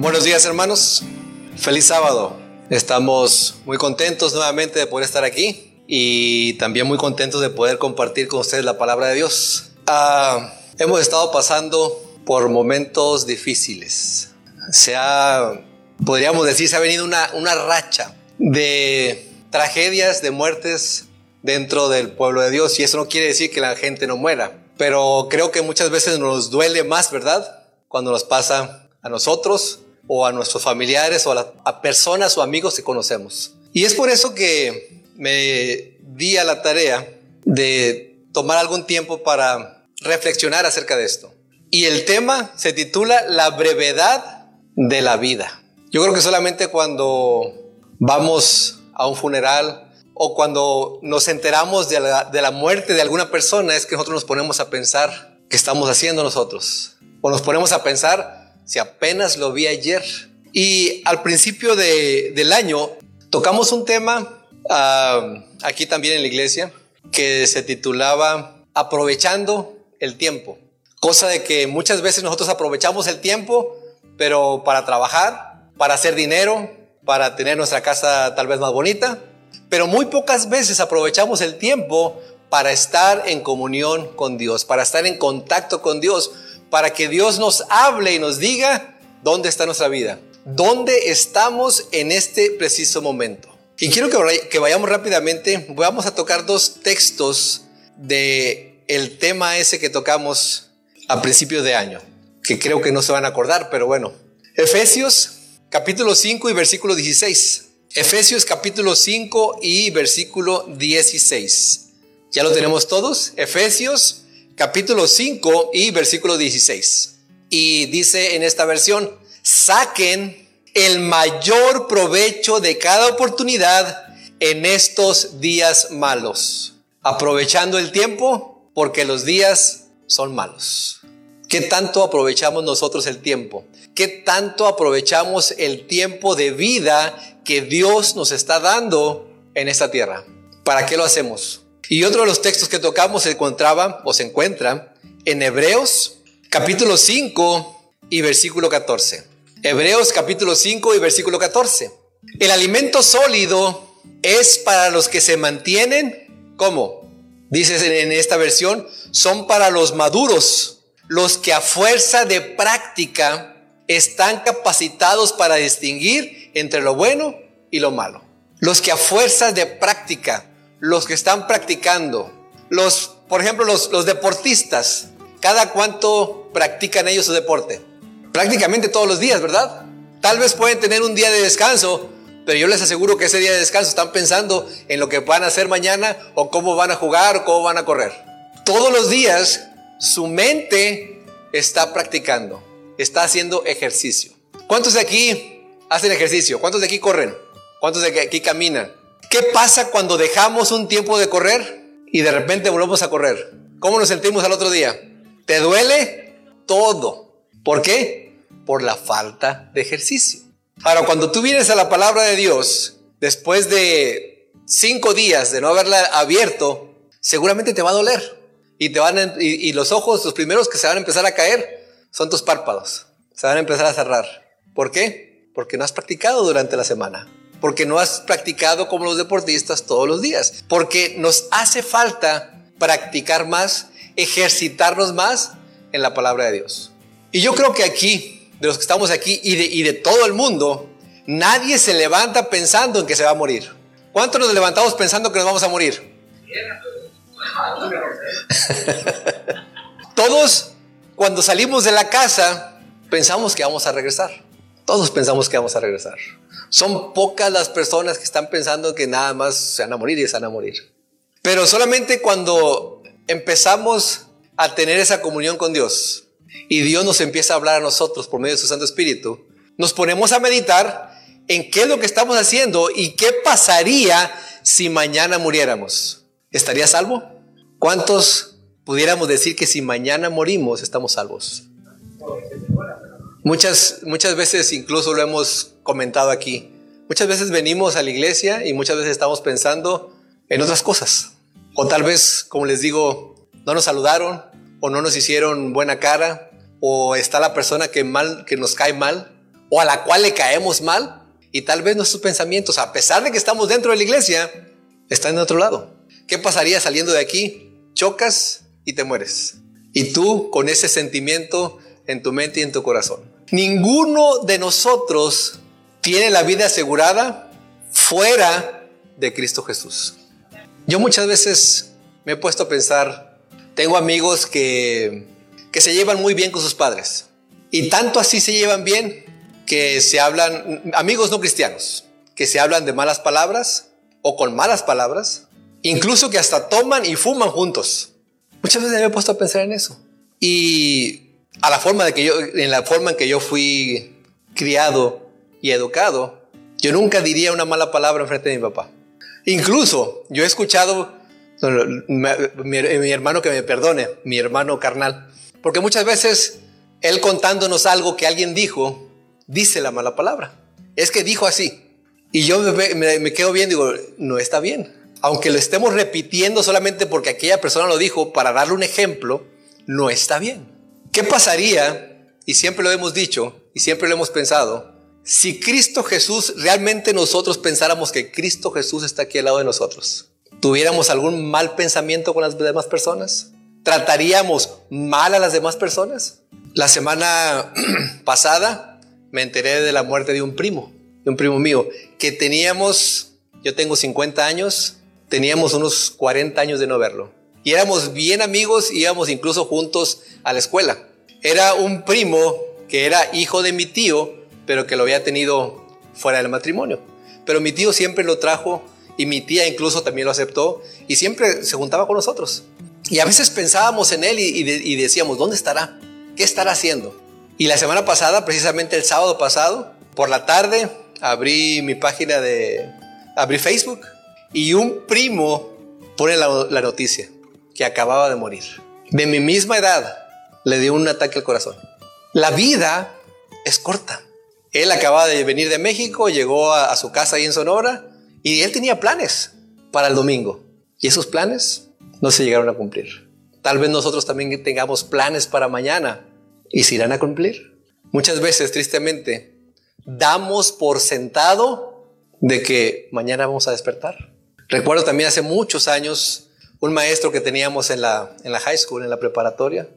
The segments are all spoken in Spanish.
Buenos días hermanos, feliz sábado. Estamos muy contentos nuevamente de poder estar aquí y también muy contentos de poder compartir con ustedes la palabra de Dios. Ah, hemos estado pasando por momentos difíciles. Se ha, podríamos decir, se ha venido una, una racha de tragedias, de muertes dentro del pueblo de Dios y eso no quiere decir que la gente no muera, pero creo que muchas veces nos duele más, ¿verdad? Cuando nos pasa a nosotros o a nuestros familiares o a, personas o amigos que conocemos. Y es por eso que me di a la tarea de tomar algún tiempo para reflexionar acerca de esto. Y el tema se titula La brevedad de la vida. Yo creo que solamente cuando vamos a un funeral o cuando nos enteramos de la, de la muerte de alguna persona es que nosotros nos ponemos a pensar qué estamos haciendo nosotros. O nos ponemos a pensar si apenas lo vi ayer. Y al principio del año tocamos un tema aquí también en la iglesia que se titulaba Aprovechando el tiempo. Cosa de que muchas veces nosotros aprovechamos el tiempo, pero para trabajar, para hacer dinero, para tener nuestra casa tal vez más bonita, pero muy pocas veces aprovechamos el tiempo para estar en comunión con Dios, para estar en contacto con Dios, para que Dios nos hable y nos diga dónde está nuestra vida, dónde estamos en este preciso momento. Y quiero que vayamos rápidamente, vamos a tocar dos textos de el tema ese que tocamos a principios de año, que creo que no se van a acordar, pero bueno. Efesios capítulo 5 y versículo 16. Efesios capítulo 5 y versículo 16. ¿Ya lo tenemos todos? Efesios capítulo 5 y versículo 16. Y dice en esta versión, saquen el mayor provecho de cada oportunidad en estos días malos, aprovechando el tiempo porque los días son malos. ¿Qué tanto aprovechamos nosotros el tiempo? ¿Qué tanto aprovechamos el tiempo de vida que Dios nos está dando en esta tierra? ¿Para qué lo hacemos? Y otro de los textos que tocamos se encontraba o se encuentra en Hebreos capítulo 5 y versículo 14. Hebreos capítulo 5 y versículo 14. El alimento sólido es para los que se mantienen, ¿cómo? Dice en esta versión, son para los maduros, los que a fuerza de práctica están capacitados para distinguir entre lo bueno y lo malo. Los que a fuerza de práctica los que están practicando, los, por ejemplo, los, los deportistas, ¿cada cuánto practican ellos su deporte? Prácticamente todos los días, ¿verdad? Tal vez pueden tener un día de descanso, pero yo les aseguro que ese día de descanso están pensando en lo que van a hacer mañana o cómo van a jugar o cómo van a correr. Todos los días su mente está practicando, está haciendo ejercicio. ¿Cuántos de aquí hacen ejercicio? ¿Cuántos de aquí corren? ¿Cuántos de aquí caminan? ¿Qué pasa cuando dejamos un tiempo de correr y de repente volvemos a correr? ¿Cómo nos sentimos al otro día? ¿Te duele? Todo. ¿Por qué? Por la falta de ejercicio. Ahora, cuando tú vienes a la palabra de Dios, después de cinco días de no haberla abierto, seguramente te va a doler. Y, te van y los ojos, los primeros que se van a empezar a caer, son tus párpados. Se van a empezar a cerrar. ¿Por qué? Porque no has practicado durante la semana porque no has practicado como los deportistas todos los días, porque nos hace falta practicar más, ejercitarnos más en la palabra de Dios. Y yo creo que aquí, de los que estamos aquí y de, y de todo el mundo, nadie se levanta pensando en que se va a morir. ¿Cuántos nos levantamos pensando que nos vamos a morir? Todos, cuando salimos de la casa, pensamos que vamos a regresar. Todos pensamos que vamos a regresar. Son pocas las personas que están pensando que nada más se van a morir y se van a morir. Pero solamente cuando empezamos a tener esa comunión con Dios y Dios nos empieza a hablar a nosotros por medio de su Santo Espíritu, nos ponemos a meditar en qué es lo que estamos haciendo y qué pasaría si mañana muriéramos. ¿Estaría salvo? ¿Cuántos pudiéramos decir que si mañana morimos estamos salvos? Muchas, muchas veces incluso lo hemos comentado aquí. Muchas veces venimos a la iglesia y muchas veces estamos pensando en otras cosas. O tal vez, como les digo, no nos saludaron o no nos hicieron buena cara o está la persona que, mal, que nos cae mal o a la cual le caemos mal y tal vez nuestros pensamientos, a pesar de que estamos dentro de la iglesia, están en otro lado. ¿Qué pasaría saliendo de aquí? Chocas y te mueres. Y tú con ese sentimiento en tu mente y en tu corazón. Ninguno de nosotros tiene la vida asegurada fuera de Cristo Jesús. Yo muchas veces me he puesto a pensar, tengo amigos que, que se llevan muy bien con sus padres. Y tanto así se llevan bien que se hablan, amigos no cristianos, que se hablan de malas palabras o con malas palabras, incluso que hasta toman y fuman juntos. Muchas veces me he puesto a pensar en eso. Y a la forma de que yo, en la forma en que yo fui criado y educado, yo nunca diría una mala palabra en frente de mi papá. Incluso yo he escuchado, mi, hermano que me perdone, mi hermano carnal, porque muchas veces él contándonos algo que alguien dijo, dice la mala palabra. Es que dijo así. Y yo me, quedo bien, digo, no está bien. Aunque lo estemos repitiendo solamente porque aquella persona lo dijo para darle un ejemplo, no está bien. ¿Qué pasaría? Y siempre lo hemos dicho y siempre lo hemos pensado, si Cristo Jesús, realmente nosotros pensáramos que Cristo Jesús está aquí al lado de nosotros, ¿tuviéramos algún mal pensamiento con las demás personas? ¿Trataríamos mal a las demás personas? La semana pasada me enteré de la muerte de un primo, de un primo mío, que teníamos, yo tengo 50 años, teníamos unos 40 años de no verlo. Y éramos bien amigos, íbamos incluso juntos a la escuela. Era un primo que era hijo de mi tío, pero que lo había tenido fuera del matrimonio. Pero mi tío siempre lo trajo y mi tía incluso también lo aceptó y siempre se juntaba con nosotros. Y a veces pensábamos en él y, decíamos, ¿dónde estará? ¿Qué estará haciendo? Y la semana pasada, precisamente el sábado pasado, por la tarde, abrí mi página de, abrí Facebook y un primo pone la, la noticia acababa de morir. De mi misma edad, le dio un ataque al corazón. La vida es corta. Él acababa de venir de México, llegó a, su casa ahí en Sonora y él tenía planes para el domingo. Y esos planes no se llegaron a cumplir. Tal vez nosotros también tengamos planes para mañana y se irán a cumplir. Muchas veces, tristemente, damos por sentado de que mañana vamos a despertar. Recuerdo también hace muchos años un maestro que teníamos en la, en la high school, en la preparatoria,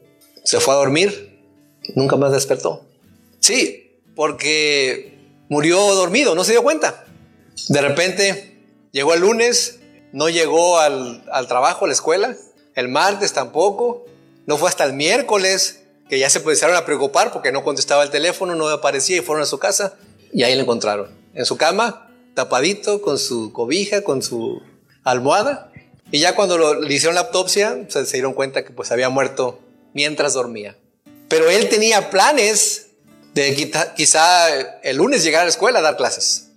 se fue a dormir, nunca más despertó. Sí, porque murió dormido, no se dio cuenta. De repente llegó el lunes, no llegó al, trabajo, a la escuela, el martes tampoco, no fue hasta el miércoles que ya se empezaron a preocupar porque no contestaba el teléfono, no aparecía y fueron a su casa y ahí lo encontraron, en su cama, tapadito, con su cobija, con su almohada. Y ya cuando le hicieron la autopsia, se, se dieron cuenta que pues había muerto mientras dormía. Pero él tenía planes de quizá el lunes llegar a la escuela a dar clases.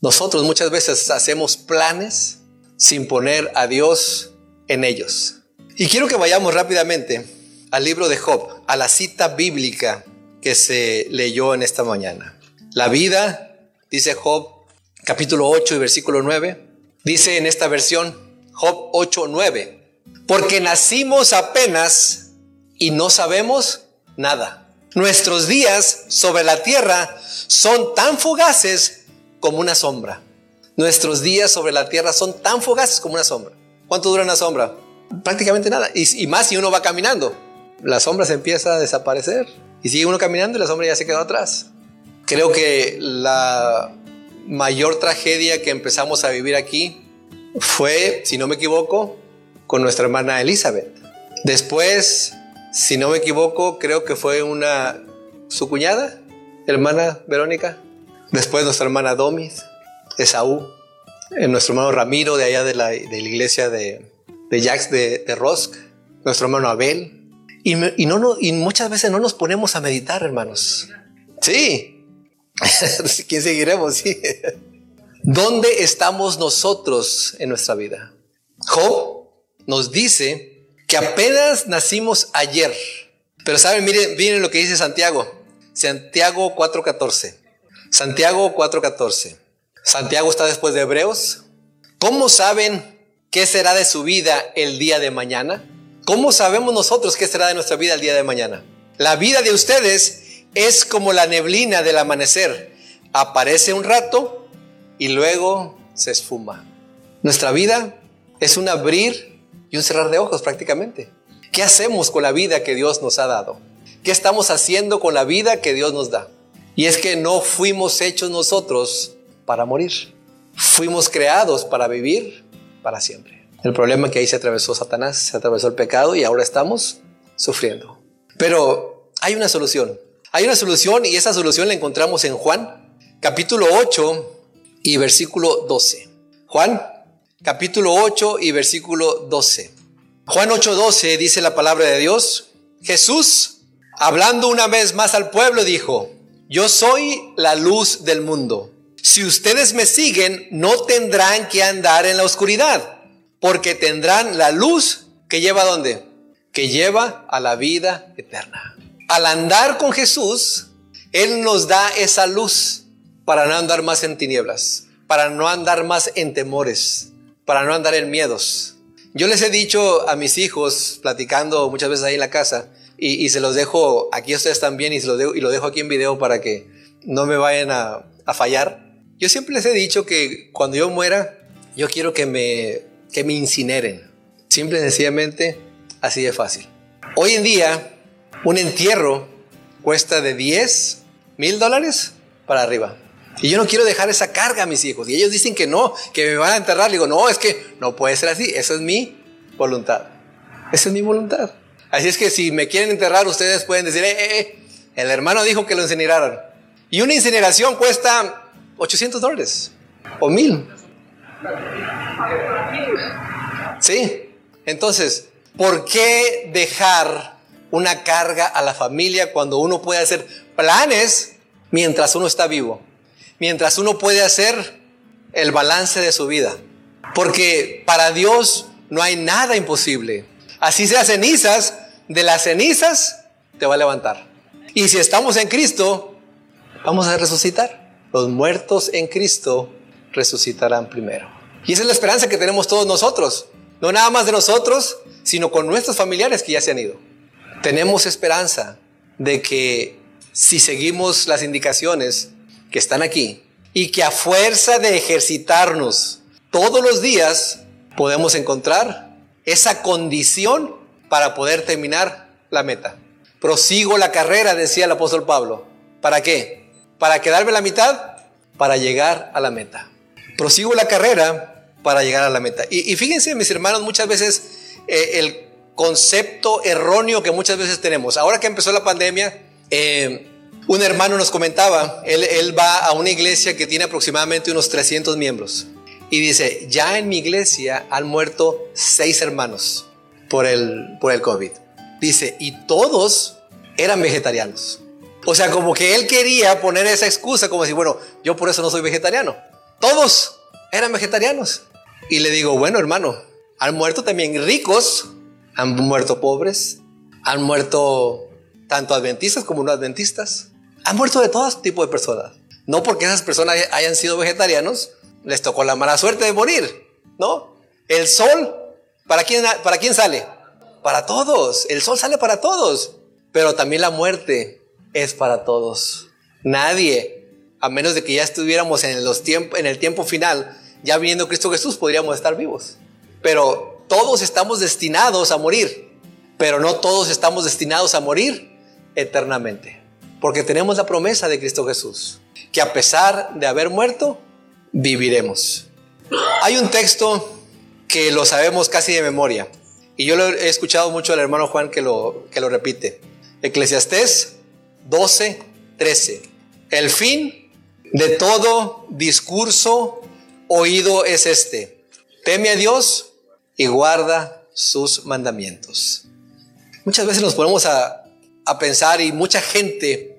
Nosotros muchas veces hacemos planes sin poner a Dios en ellos. Y quiero que vayamos rápidamente al libro de Job, a la cita bíblica que se leyó en esta mañana. La vida, dice Job, capítulo 8 y versículo 9, dice en esta versión, Job 8, 9, porque nacimos apenas y no sabemos nada. Nuestros días sobre la tierra son tan fugaces como una sombra. Nuestros días sobre la tierra son tan fugaces como una sombra. ¿Cuánto dura una sombra? Prácticamente nada. Y, más si uno va caminando. La sombra se empieza a desaparecer. Y sigue uno caminando y la sombra ya se quedó atrás. Creo que la mayor tragedia que empezamos a vivir aquí fue, si no me equivoco, con nuestra hermana Elizabeth. Después si no me equivoco, creo que fue una su cuñada, hermana Verónica. Después nuestra hermana Domis, Esaú, eh, nuestro hermano Ramiro de allá de la, iglesia de, de Jax de, de Rosk, nuestro hermano Abel. Y, y, no, y muchas veces no nos ponemos a meditar, hermanos. Sí. ¿Quién seguiremos? Sí. ¿Dónde estamos nosotros en nuestra vida? Job nos dice que apenas nacimos ayer. Pero saben, miren, miren lo que dice Santiago. Santiago 4.14. Santiago 4.14. Santiago está después de Hebreos. ¿Cómo saben qué será de su vida el día de mañana? ¿Cómo sabemos nosotros qué será de nuestra vida el día de mañana? La vida de ustedes es como la neblina del amanecer, aparece un rato y luego se esfuma. Nuestra vida es un abrir y un cerrar de ojos prácticamente. ¿Qué hacemos con la vida que Dios nos ha dado? ¿Qué estamos haciendo con la vida que Dios nos da? Y es que no fuimos hechos nosotros para morir. Fuimos creados para vivir para siempre. El problema es que ahí se atravesó Satanás, se atravesó el pecado y ahora estamos sufriendo. Pero hay una solución. Hay una solución y esa solución la encontramos en Juan, capítulo 8 y versículo 12. Juan, capítulo 8 y versículo 12. Juan 8:12 dice la palabra de Dios. Jesús, hablando una vez más al pueblo, dijo, yo soy la luz del mundo. Si ustedes me siguen, no tendrán que andar en la oscuridad, porque tendrán la luz que lleva a dónde? Que lleva a la vida eterna. Al andar con Jesús, Él nos da esa luz para no andar más en tinieblas, para no andar más en temores, para no andar en miedos. Yo les he dicho a mis hijos, platicando muchas veces ahí en la casa, y, se los dejo aquí a ustedes también, y, se dejo, y lo dejo aquí en video para que no me vayan a, a fallar. Yo siempre les he dicho que cuando yo muera, yo quiero que me, que me incineren. Simple y sencillamente, así de fácil. Hoy en día, un entierro cuesta de 10 mil dólares para arriba. Y yo no quiero dejar esa carga a mis hijos. Y ellos dicen que no, que me van a enterrar. digo, no, es que no puede ser así. Esa es mi voluntad. Esa es mi voluntad. Así es que si me quieren enterrar, ustedes pueden decir, eh, eh, eh el hermano dijo que lo incineraran. Y una incineración cuesta 800 dólares o mil. Sí. Entonces, ¿por qué dejar una carga a la familia cuando uno puede hacer planes mientras uno está vivo? Mientras uno puede hacer el balance de su vida. Porque para Dios no hay nada imposible. Así sea cenizas, de las cenizas te va a levantar. Y si estamos en Cristo, vamos a resucitar los muertos en Cristo resucitarán primero. Y esa es la esperanza que tenemos todos nosotros. No nada más de nosotros, sino con nuestros familiares que ya se han ido. Tenemos esperanza de que si seguimos las indicaciones que están aquí y que a fuerza de ejercitarnos todos los días podemos encontrar esa condición para poder terminar la meta. Prosigo la carrera, decía el apóstol Pablo. ¿Para qué? para quedarme la mitad, para llegar a la meta. Prosigo la carrera para llegar a la meta. Y, fíjense, mis hermanos, muchas veces eh, el concepto erróneo que muchas veces tenemos. Ahora que empezó la pandemia, eh, un hermano nos comentaba, él, él, va a una iglesia que tiene aproximadamente unos 300 miembros. Y dice, ya en mi iglesia han muerto seis hermanos por el, por el COVID. Dice, y todos eran vegetarianos. O sea, como que él quería poner esa excusa, como decir, bueno, yo por eso no soy vegetariano. Todos eran vegetarianos. Y le digo, bueno, hermano, han muerto también ricos, han muerto pobres, han muerto tanto adventistas como no adventistas. Han muerto de todo tipo de personas. No porque esas personas hayan sido vegetarianos, les tocó la mala suerte de morir, ¿no? El sol, ¿para quién, para quién sale? Para todos. El sol sale para todos. Pero también la muerte es para todos. Nadie, a menos de que ya estuviéramos en, los en el tiempo final, ya viniendo Cristo Jesús, podríamos estar vivos. Pero todos estamos destinados a morir, pero no todos estamos destinados a morir eternamente. Porque tenemos la promesa de Cristo Jesús, que a pesar de haber muerto, viviremos. Hay un texto que lo sabemos casi de memoria, y yo lo he escuchado mucho al hermano Juan que lo, que lo repite. Eclesiastés 12, 13. El fin de todo discurso oído es este. Teme a Dios y guarda sus mandamientos. Muchas veces nos ponemos a, a pensar y mucha gente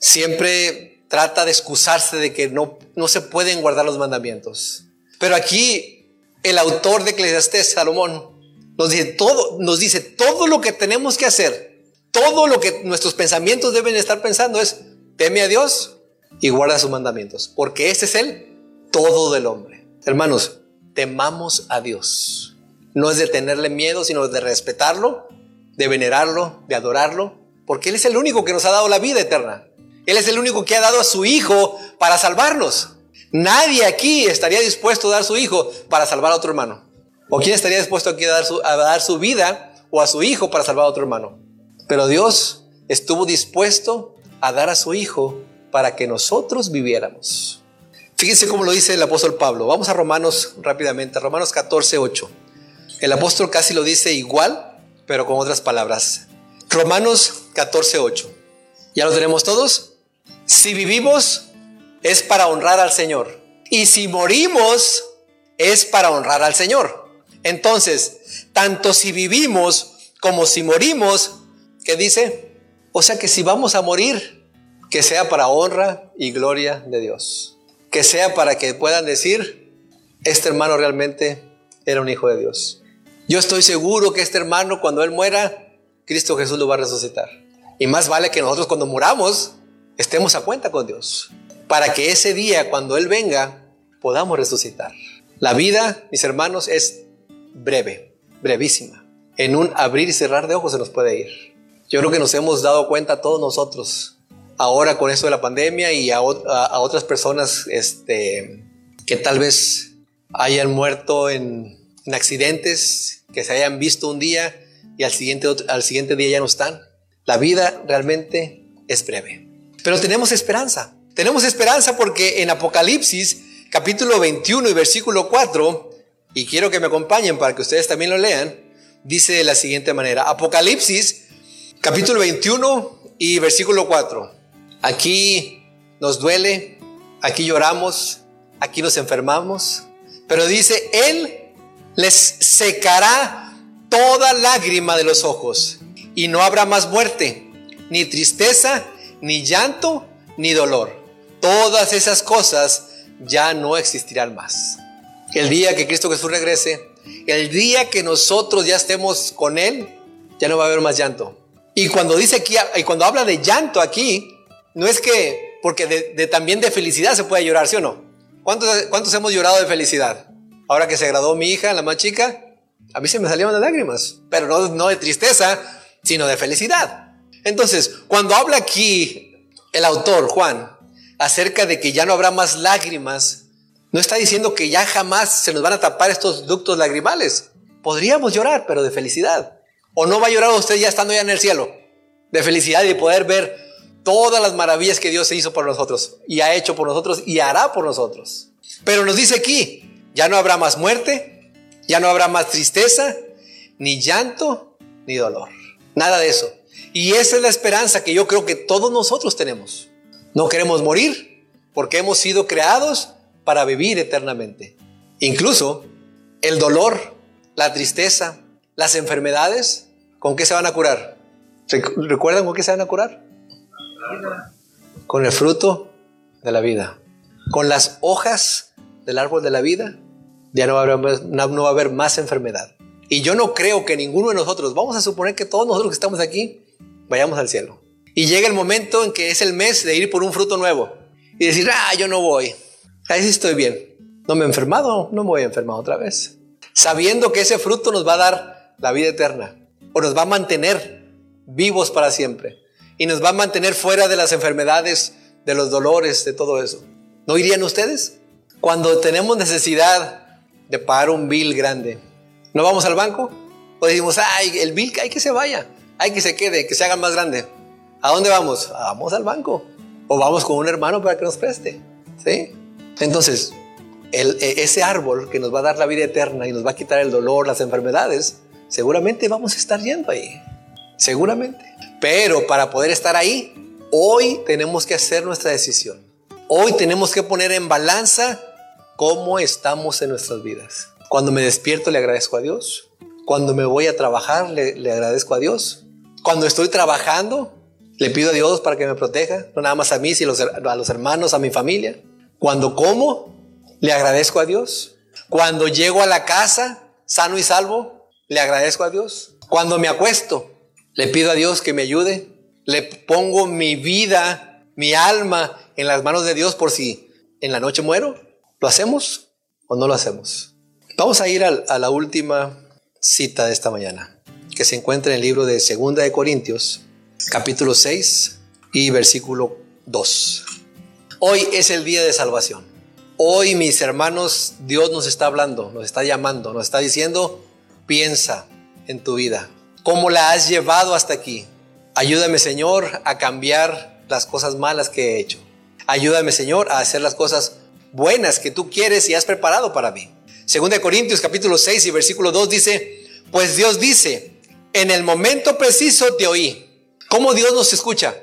siempre trata de excusarse de que no, no se pueden guardar los mandamientos. Pero aquí el autor de Eclesiastés, Salomón, nos dice todo, nos dice todo lo que tenemos que hacer todo lo que nuestros pensamientos deben estar pensando es, teme a Dios y guarda sus mandamientos, porque ese es el todo del hombre. Hermanos, temamos a Dios. No es de tenerle miedo, sino de respetarlo, de venerarlo, de adorarlo, porque Él es el único que nos ha dado la vida eterna. Él es el único que ha dado a su Hijo para salvarnos. Nadie aquí estaría dispuesto a dar su Hijo para salvar a otro hermano. ¿O quién estaría dispuesto aquí a dar su, a dar su vida o a su Hijo para salvar a otro hermano? Pero Dios estuvo dispuesto a dar a su Hijo para que nosotros viviéramos. Fíjense cómo lo dice el apóstol Pablo. Vamos a Romanos rápidamente, Romanos 14, 8. El apóstol casi lo dice igual, pero con otras palabras. Romanos 14, 8. ¿Ya lo tenemos todos? Si vivimos, es para honrar al Señor. Y si morimos, es para honrar al Señor. Entonces, tanto si vivimos como si morimos, ¿qué dice? O sea que si vamos a morir, que sea para honra y gloria de Dios. Que sea para que puedan decir, este hermano realmente era un hijo de Dios. Yo estoy seguro que este hermano cuando él muera, Cristo Jesús lo va a resucitar. Y más vale que nosotros cuando muramos estemos a cuenta con Dios. Para que ese día, cuando Él venga, podamos resucitar. La vida, mis hermanos, es breve, brevísima. En un abrir y cerrar de ojos se nos puede ir. Yo creo que nos hemos dado cuenta todos nosotros, ahora con esto de la pandemia y a, otras personas este, que tal vez hayan muerto en, en, accidentes, que se hayan visto un día y al siguiente, al siguiente día ya no están. La vida realmente es breve. Pero tenemos esperanza. Tenemos esperanza porque en Apocalipsis capítulo 21 y versículo 4, y quiero que me acompañen para que ustedes también lo lean, dice de la siguiente manera, Apocalipsis capítulo 21 y versículo 4. Aquí nos duele, aquí lloramos, aquí nos enfermamos, pero dice, Él les secará toda lágrima de los ojos y no habrá más muerte, ni tristeza, ni llanto, ni dolor. Todas esas cosas ya no existirán más. El día que Cristo Jesús regrese, el día que nosotros ya estemos con Él, ya no va a haber más llanto. Y cuando dice aquí, y cuando habla de llanto aquí, no es que, porque de, también de felicidad se puede llorar, ¿sí o no? ¿Cuántos, ¿Cuántos hemos llorado de felicidad? Ahora que se graduó mi hija, la más chica, a mí se me salieron las lágrimas, pero no, no de tristeza, sino de felicidad. Entonces, cuando habla aquí el autor, Juan, acerca de que ya no habrá más lágrimas, no está diciendo que ya jamás se nos van a tapar estos ductos lagrimales. Podríamos llorar, pero de felicidad. ¿O no va a llorar usted ya estando ya en el cielo? De felicidad y de poder ver todas las maravillas que Dios hizo por nosotros y ha hecho por nosotros y hará por nosotros. Pero nos dice aquí, ya no habrá más muerte, ya no habrá más tristeza, ni llanto, ni dolor. Nada de eso. Y esa es la esperanza que yo creo que todos nosotros tenemos. No queremos morir porque hemos sido creados para vivir eternamente. Incluso el dolor, la tristeza, las enfermedades, ¿con qué se van a curar? ¿Recuerdan con qué se van a curar? Con el fruto de la vida. Con las hojas del árbol de la vida, ya no va, a haber, no va a haber más enfermedad. Y yo no creo que ninguno de nosotros, vamos a suponer que todos nosotros que estamos aquí, vayamos al cielo. Y llega el momento en que es el mes de ir por un fruto nuevo y decir, ah, yo no voy. Ahí sí estoy bien. No me he enfermado, no me voy a enfermar otra vez. Sabiendo que ese fruto nos va a dar la vida eterna o nos va a mantener vivos para siempre y nos va a mantener fuera de las enfermedades, de los dolores, de todo eso. ¿No irían ustedes? Cuando tenemos necesidad de pagar un bill grande, ¿no vamos al banco? O decimos, ay, el bill hay que se vaya, hay que se quede, que se haga más grande. ¿A dónde vamos? Vamos al banco. O vamos con un hermano para que nos preste. ¿Sí? Entonces, e, ese árbol que nos va a dar la vida eterna y nos va a quitar el dolor, las enfermedades, seguramente vamos a estar yendo ahí. Seguramente. Pero para poder estar ahí, hoy tenemos que hacer nuestra decisión. Hoy tenemos que poner en balanza cómo estamos en nuestras vidas. Cuando me despierto le agradezco a Dios. Cuando me voy a trabajar le agradezco a Dios. Cuando estoy trabajando le pido a Dios para que me proteja, no nada más a mí, sino a los hermanos, a mi familia. Cuando como, le agradezco a Dios. Cuando llego a la casa, sano y salvo, le agradezco a Dios. Cuando me acuesto, le pido a Dios que me ayude. Le pongo mi vida, mi alma en las manos de Dios por si en la noche muero. ¿Lo hacemos o no lo hacemos? Vamos a ir a, la última cita de esta mañana, que se encuentra en el libro de Segunda de Corintios, capítulo 6 y versículo 2. Hoy es el día de salvación. Hoy, mis hermanos, Dios nos está hablando, nos está llamando, nos está diciendo, piensa en tu vida. ¿Cómo la has llevado hasta aquí? Ayúdame, Señor, a cambiar las cosas malas que he hecho. Ayúdame, Señor, a hacer las cosas buenas que tú quieres y has preparado para mí. Segunda de Corintios capítulo 6 y versículo 2 dice, pues Dios dice, en el momento preciso te oí. ¿Cómo Dios nos escucha?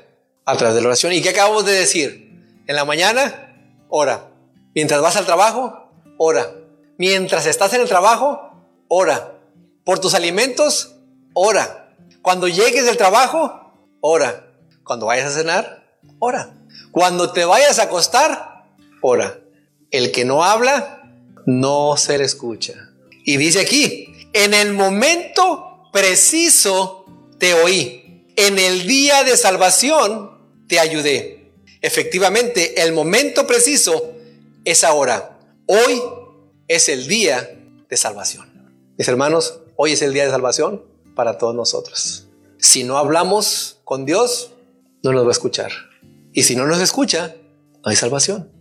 A través de la oración. ¿Y qué acabamos de decir? En la mañana, ora. Mientras vas al trabajo, ora. Mientras estás en el trabajo, ora. Por tus alimentos, ora. Cuando llegues del trabajo, ora. Cuando vayas a cenar, ora. Cuando te vayas a acostar, ora. El que no habla, no se le escucha. Y dice aquí, en el momento preciso te oí. En el día de salvación te ayudé. Efectivamente, el momento preciso es ahora. Hoy es el día de salvación. Mis hermanos, hoy es el día de salvación para todos nosotros. Si no hablamos con Dios, no nos va a escuchar. Y si no nos escucha, no hay salvación.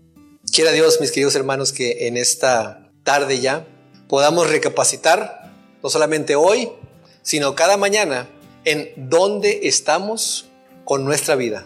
Quiera Dios, mis queridos hermanos, que en esta tarde ya podamos recapacitar, no solamente hoy, sino cada mañana, en dónde estamos con nuestra vida,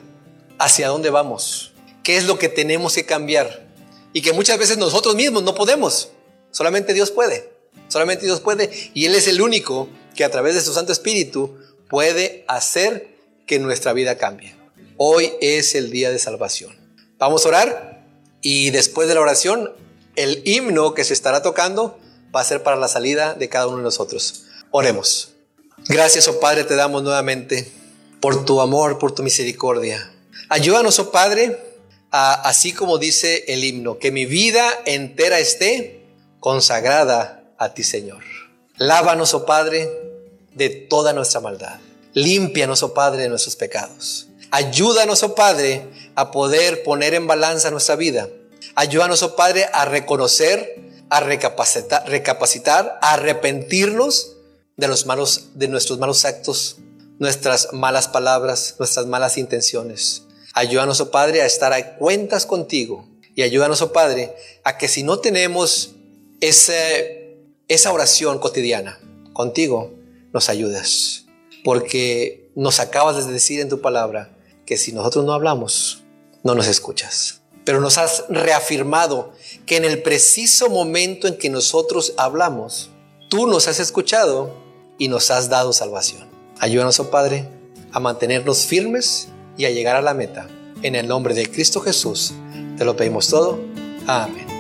hacia dónde vamos, qué es lo que tenemos que cambiar y que muchas veces nosotros mismos no podemos, solamente Dios puede, solamente Dios puede y Él es el único que a través de su Santo Espíritu puede hacer que nuestra vida cambie. Hoy es el día de salvación. Vamos a orar y después de la oración, el himno que se estará tocando va a ser para la salida de cada uno de nosotros. Oremos. Gracias, oh Padre, te damos nuevamente por tu amor, por tu misericordia. Ayúdanos, oh Padre, así como dice el himno, que mi vida entera esté consagrada a ti, Señor. Lávanos, oh Padre, de toda nuestra maldad. Límpianos, oh Padre, de nuestros pecados. Ayúdanos, oh Padre, a poder poner en balanza nuestra vida. Ayúdanos, oh Padre, a reconocer, a recapacitar, recapacitar, a arrepentirnos de los malos, de nuestros malos actos, nuestras malas palabras, nuestras malas intenciones. Ayúdanos, oh Padre, a estar a cuentas contigo. Y ayúdanos, oh Padre, a que si no tenemos ese, esa oración cotidiana contigo, nos ayudas. Porque nos acabas de decir en tu palabra que si nosotros no hablamos, no nos escuchas. Pero nos has reafirmado que en el preciso momento en que nosotros hablamos, tú nos has escuchado y nos has dado salvación. Ayúdanos, oh Padre, a mantenernos firmes y a llegar a la meta. En el nombre de Cristo Jesús, te lo pedimos todo. Amén.